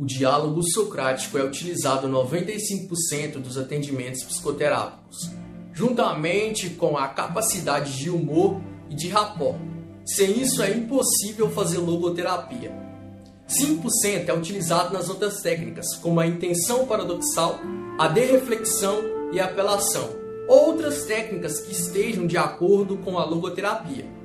O diálogo socrático é utilizado 95% dos atendimentos psicoterápicos, juntamente com a capacidade de humor e de rapport. Sem isso é impossível fazer logoterapia. 5% é utilizado nas outras técnicas, como a intenção paradoxal, a derreflexão e a apelação. Outras técnicas que estejam de acordo com a logoterapia.